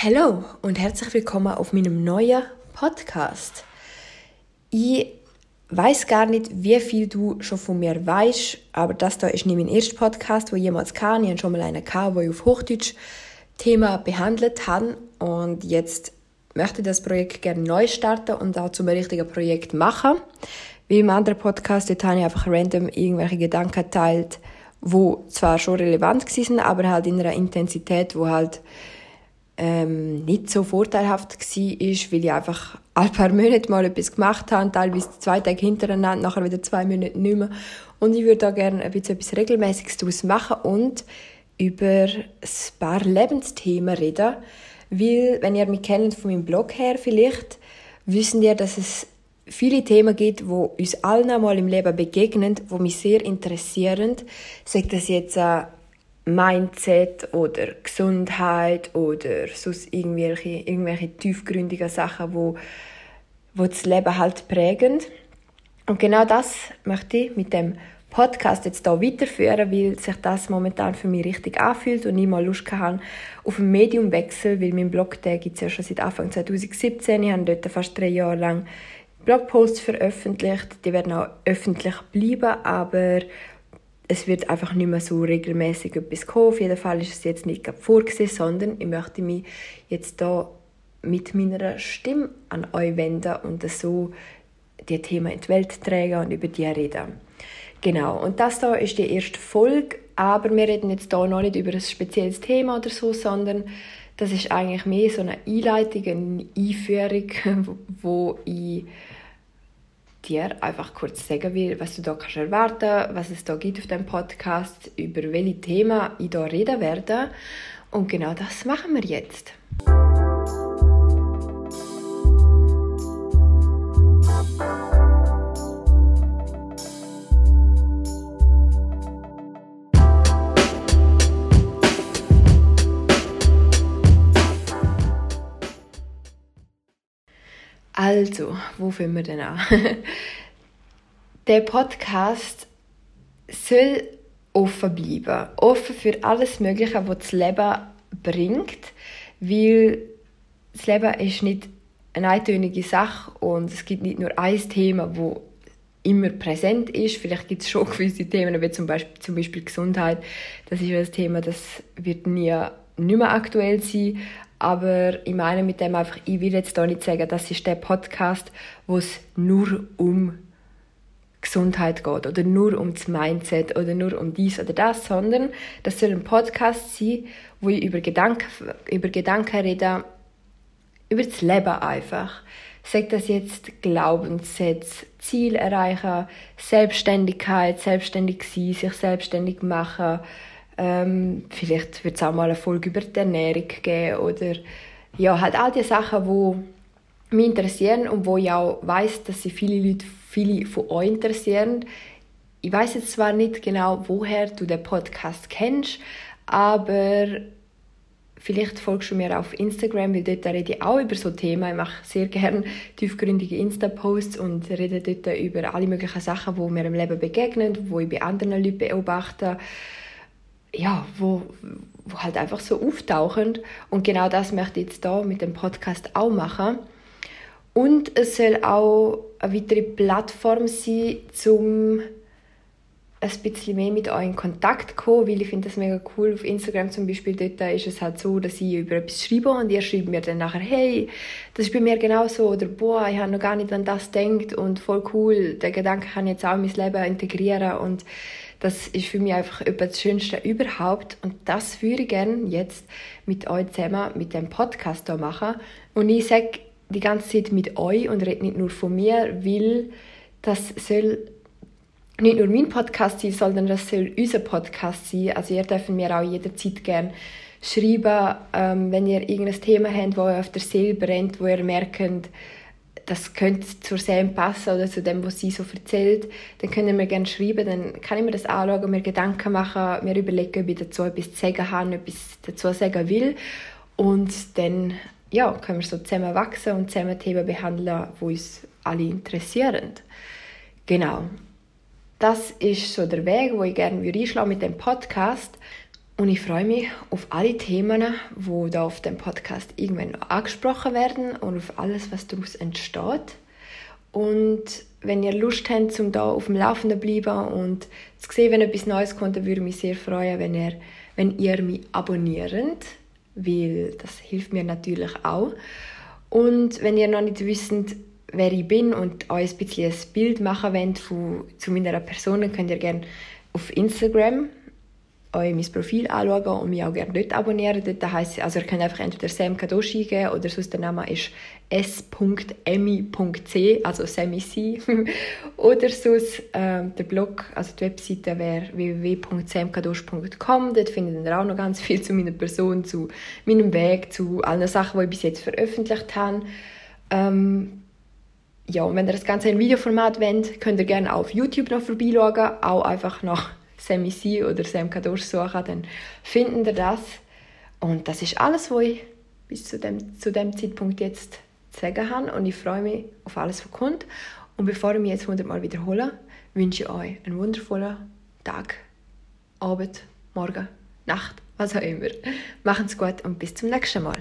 Hallo und herzlich willkommen auf meinem neuen Podcast. Ich weiß gar nicht, wie viel du schon von mir weißt, aber das da ist nicht mein erster Podcast, wo ich jemals kann. Ich hatte schon mal einen gehabt, wo ich auf Hochdeutsch Thema behandelt habe und jetzt möchte ich das Projekt gerne neu starten und auch zum richtigen Projekt machen. Wie im anderen Podcast, dort habe ich einfach random irgendwelche Gedanken geteilt, wo zwar schon relevant waren, aber halt in einer Intensität, wo halt ähm, nicht so vorteilhaft war, ist, weil ich einfach ein paar Monate mal etwas gemacht habe, teilweise zwei Tage hintereinander, nachher wieder zwei Monate nicht mehr. Und ich würde da gerne ein bisschen etwas Regelmäßiges daraus machen und über ein paar Lebensthemen reden. Weil, wenn ihr mich kennt von meinem Blog her vielleicht, wissen ihr, dass es viele Themen gibt, die uns allen einmal im Leben begegnen, die mich sehr interessieren. Sagt das jetzt äh, Mindset oder Gesundheit oder sonst irgendwelche, irgendwelche tiefgründigen Sachen, wo, wo das Leben halt prägen. Und genau das möchte ich mit dem Podcast jetzt hier weiterführen, weil sich das momentan für mich richtig anfühlt und ich mal Lust habe auf einen Mediumwechsel, weil mein Blog gibt es ja schon seit Anfang 2017. Ich habe dort fast drei Jahre lang Blogposts veröffentlicht. Die werden auch öffentlich bleiben, aber es wird einfach nicht mehr so regelmäßig etwas kommen. Auf jeden Fall ist es jetzt nicht vorgesehen, sondern ich möchte mich jetzt da mit meiner Stimme an euch wenden und so die Themen in die Welt tragen und über die reden. Genau, und das da ist die erste Folge, aber wir reden jetzt da noch nicht über ein spezielles Thema oder so, sondern das ist eigentlich mehr so eine Einleitung, eine Einführung, wo ich dir einfach kurz sagen will, was du da kannst erwarten, was es da gibt auf dem Podcast, über welche Themen ich da reden werde. Und genau das machen wir jetzt. Also, wo fangen wir denn an? Der Podcast soll offen bleiben. Offen für alles Mögliche, was das Leben bringt. Weil das Leben ist nicht eine eintönige Sache und es gibt nicht nur ein Thema, wo immer präsent ist. Vielleicht gibt es schon gewisse Themen, wie zum Beispiel, zum Beispiel Gesundheit. Das ist ein Thema, das wird nie nicht mehr aktuell sein. Aber ich meine mit dem einfach, ich will jetzt hier nicht sagen, das ist der Podcast, wo es nur um Gesundheit geht oder nur um das Mindset oder nur um dies oder das, sondern das soll ein Podcast sein, wo ich über Gedanken, über Gedanken rede, über das Leben einfach. Sagt das jetzt Glaubenssätze, Ziel erreichen, Selbstständigkeit, selbstständig sein, sich selbstständig machen, ähm, vielleicht wird es auch mal eine Folge über die Ernährung geben oder ja, halt all die Sachen, die mich interessieren und wo ich auch weiß, dass sie viele Leute, viele von euch interessieren. Ich weiß jetzt zwar nicht genau, woher du den Podcast kennst, aber vielleicht folgst du mir auf Instagram, weil dort rede ich auch über so Themen. Ich mache sehr gerne tiefgründige Insta-Posts und rede dort über alle möglichen Sachen, die mir im Leben begegnen, wo ich bei anderen Leuten beobachte ja, wo, wo halt einfach so auftauchen. Und genau das möchte ich jetzt da mit dem Podcast auch machen. Und es soll auch eine weitere Plattform sein, um ein bisschen mehr mit euch in Kontakt zu kommen, weil ich finde das mega cool. Auf Instagram zum Beispiel, dort ist es halt so, dass ich über etwas schreibe und ihr schreibt mir dann nachher, hey, das ist bei mir genauso oder boah, ich habe noch gar nicht an das gedacht und voll cool, der Gedanke kann ich jetzt auch in mein Leben integrieren und das ist für mich einfach etwas das Schönste überhaupt und das würde ich gerne jetzt mit euch zusammen mit dem Podcast hier machen. Und ich sage die ganze Zeit mit euch und rede nicht nur von mir, weil das soll nicht nur mein Podcast sein, sondern das soll unser Podcast sein. Also ihr dürft mir auch jederzeit gerne schreiben, ähm, wenn ihr irgendein Thema habt, wo ihr auf der Seele brennt, wo ihr merkt, das könnte zur Serie passen oder zu dem, was sie so erzählt, dann können wir gerne schreiben, dann kann ich mir das anschauen, mir Gedanken machen, mir überlegen, ob ich dazu etwas zu sagen habe, etwas dazu sagen will und dann ja, können wir so zusammen wachsen und zusammen Themen behandeln, die uns alle interessieren. Genau. Das ist so der Weg, wo ich gerne einschlagen mit dem Podcast. Und ich freue mich auf alle Themen, die da auf dem Podcast irgendwann noch angesprochen werden und auf alles, was daraus entsteht. Und wenn ihr Lust habt, um da auf dem Laufenden zu bleiben und zu sehen, wenn etwas Neues kommt, dann würde ich mich sehr freuen, wenn ihr, wenn ihr mich abonniert, weil das hilft mir natürlich auch. Und wenn ihr noch nicht wisst, wer ich bin und euch ein bisschen ein Bild machen wollt von, zu meiner Person, dann könnt ihr gerne auf Instagram euch mein Profil anschauen und mich auch gerne dort abonnieren. Dort heisst, also ihr könnt einfach entweder Sam Kadoshi eingeben oder sonst der Name ist s.emi.c, also Sammy C. oder sonst äh, der Blog, also die Webseite wäre www.samkadosh.com. Dort findet ihr auch noch ganz viel zu meiner Person, zu meinem Weg, zu allen Sachen, die ich bis jetzt veröffentlicht habe. Ähm, ja, und wenn ihr das Ganze in Videoformat wollt, könnt ihr gerne auf YouTube noch vorbeischauen, auch einfach nach Sammy C oder Sam Kadosh suchen, dann finden ihr das. Und das ist alles, was ich bis zu dem, zu dem Zeitpunkt jetzt zu sagen habe. Und ich freue mich auf alles, was kommt. Und bevor ich mich jetzt hundertmal wiederhole, wünsche ich euch einen wundervollen Tag, Abend, Morgen, Nacht, was auch immer. Macht's gut und bis zum nächsten Mal.